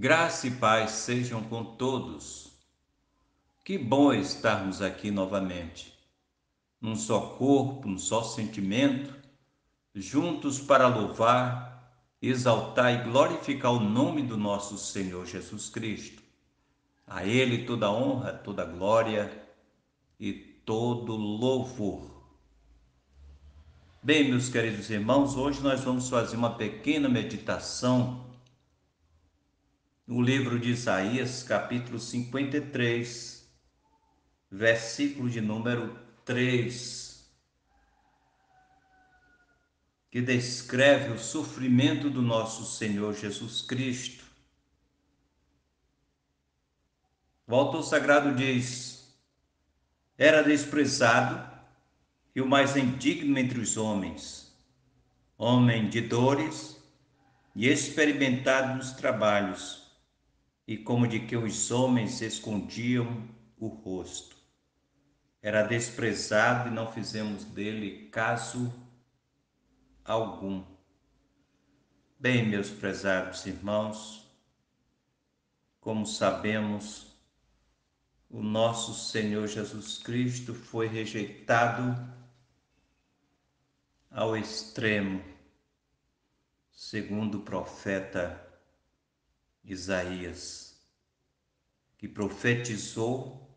Graça e paz sejam com todos. Que bom estarmos aqui novamente, num só corpo, num só sentimento, juntos para louvar, exaltar e glorificar o nome do nosso Senhor Jesus Cristo. A Ele toda honra, toda glória e todo louvor. Bem, meus queridos irmãos, hoje nós vamos fazer uma pequena meditação no livro de Isaías, capítulo 53, versículo de número 3, que descreve o sofrimento do nosso Senhor Jesus Cristo. O autor sagrado diz: Era desprezado e o mais indigno entre os homens, homem de dores e experimentado nos trabalhos e como de que os homens escondiam o rosto. Era desprezado e não fizemos dele caso algum. Bem, meus prezados irmãos, como sabemos, o nosso Senhor Jesus Cristo foi rejeitado ao extremo, segundo o profeta Isaías, que profetizou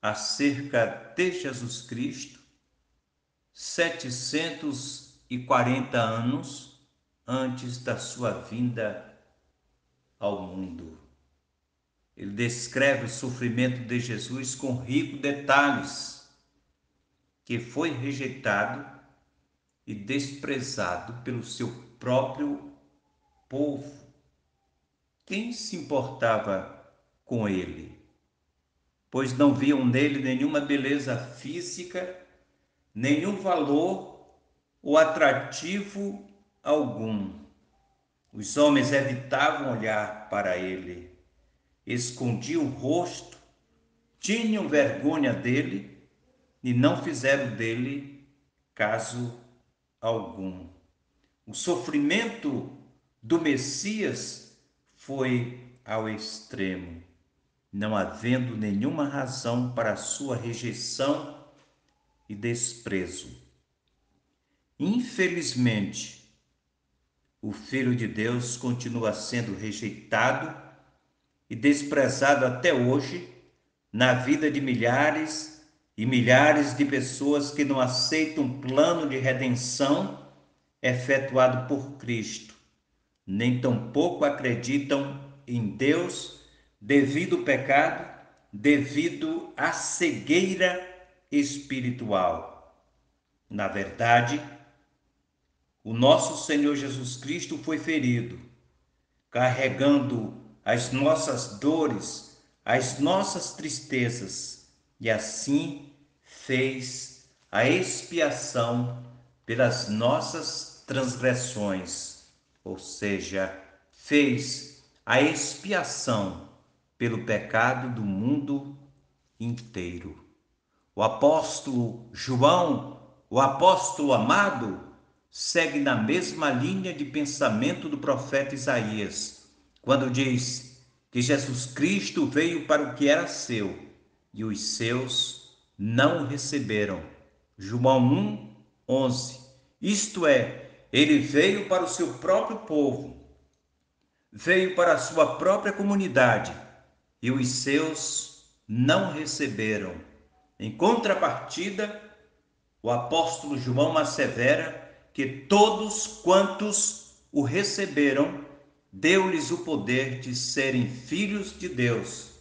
acerca de Jesus Cristo 740 anos antes da sua vinda ao mundo. Ele descreve o sofrimento de Jesus com ricos detalhes, que foi rejeitado e desprezado pelo seu próprio povo quem se importava com ele? Pois não viam nele nenhuma beleza física, nenhum valor ou atrativo algum. Os homens evitavam olhar para ele, escondiam o rosto, tinham vergonha dele e não fizeram dele caso algum. O sofrimento do Messias foi ao extremo, não havendo nenhuma razão para sua rejeição e desprezo. Infelizmente, o Filho de Deus continua sendo rejeitado e desprezado até hoje na vida de milhares e milhares de pessoas que não aceitam o plano de redenção efetuado por Cristo nem tampouco acreditam em Deus devido ao pecado, devido à cegueira espiritual. Na verdade, o nosso Senhor Jesus Cristo foi ferido, carregando as nossas dores, as nossas tristezas, e assim fez a expiação pelas nossas transgressões ou seja, fez a expiação pelo pecado do mundo inteiro. O apóstolo João, o apóstolo amado, segue na mesma linha de pensamento do profeta Isaías, quando diz que Jesus Cristo veio para o que era seu e os seus não o receberam. João 1, 11. Isto é, ele veio para o seu próprio povo, veio para a sua própria comunidade e os seus não receberam. Em contrapartida, o apóstolo João assevera que todos quantos o receberam, deu-lhes o poder de serem filhos de Deus,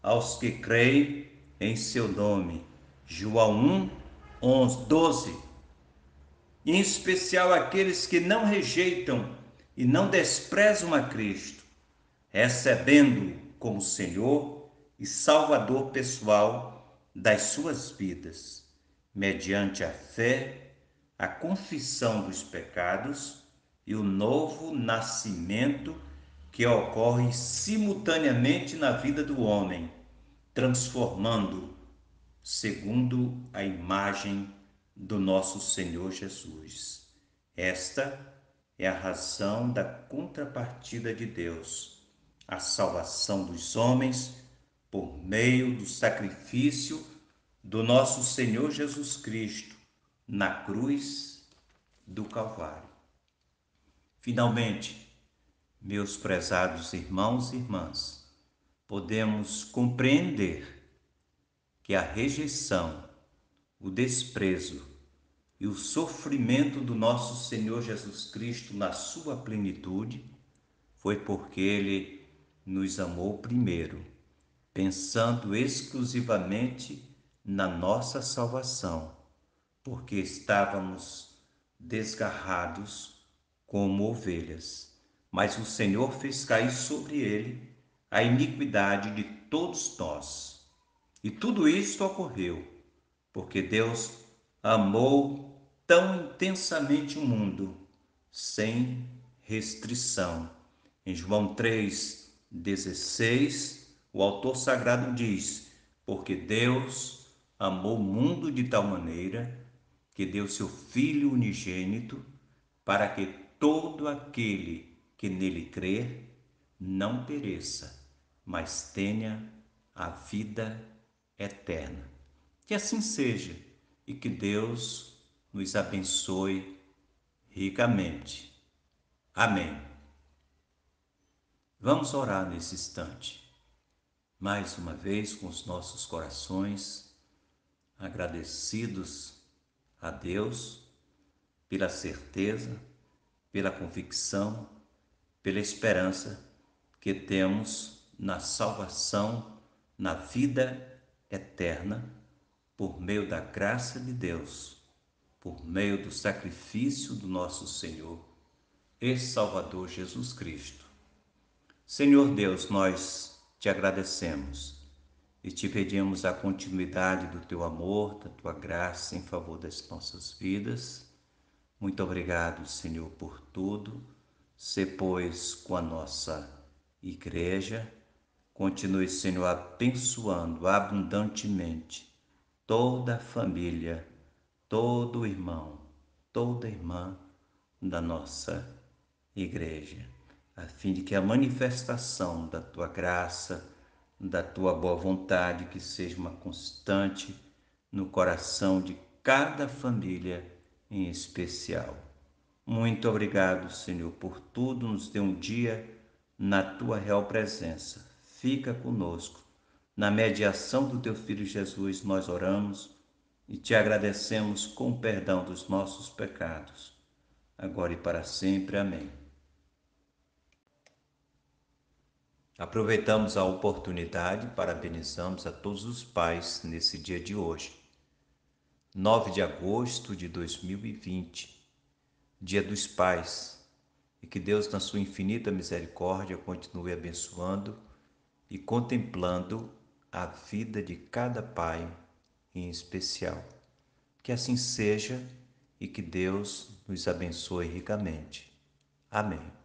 aos que creem em seu nome. João 1, 11, 12 em especial aqueles que não rejeitam e não desprezam a Cristo, recebendo como Senhor e Salvador pessoal das suas vidas, mediante a fé, a confissão dos pecados e o novo nascimento que ocorre simultaneamente na vida do homem, transformando segundo a imagem do nosso Senhor Jesus. Esta é a razão da contrapartida de Deus, a salvação dos homens por meio do sacrifício do nosso Senhor Jesus Cristo na cruz do Calvário. Finalmente, meus prezados irmãos e irmãs, podemos compreender que a rejeição, o desprezo e o sofrimento do nosso Senhor Jesus Cristo na sua plenitude foi porque ele nos amou primeiro, pensando exclusivamente na nossa salvação, porque estávamos desgarrados como ovelhas. Mas o Senhor fez cair sobre ele a iniquidade de todos nós. E tudo isto ocorreu porque Deus amou tão intensamente o mundo, sem restrição. Em João 3,16, o autor sagrado diz: Porque Deus amou o mundo de tal maneira que deu seu Filho unigênito, para que todo aquele que nele crer não pereça, mas tenha a vida eterna. Que assim seja e que Deus nos abençoe ricamente. Amém. Vamos orar nesse instante, mais uma vez com os nossos corações agradecidos a Deus pela certeza, pela convicção, pela esperança que temos na salvação, na vida eterna, por meio da graça de Deus, por meio do sacrifício do nosso Senhor e Salvador Jesus Cristo. Senhor Deus, nós te agradecemos e te pedimos a continuidade do teu amor, da tua graça em favor das nossas vidas. Muito obrigado, Senhor, por tudo. Se, pois, com a nossa igreja, continue, Senhor, abençoando abundantemente toda a família, todo irmão, toda irmã da nossa igreja, a fim de que a manifestação da tua graça, da tua boa vontade, que seja uma constante no coração de cada família em especial. Muito obrigado, Senhor, por tudo. Nos dê um dia na tua real presença. Fica conosco. Na mediação do teu filho Jesus, nós oramos e te agradecemos com o perdão dos nossos pecados, agora e para sempre. Amém. Aproveitamos a oportunidade e parabenizamos a todos os pais nesse dia de hoje, 9 de agosto de 2020, Dia dos Pais, e que Deus, na sua infinita misericórdia, continue abençoando e contemplando a vida de cada pai em especial. Que assim seja e que Deus nos abençoe ricamente. Amém.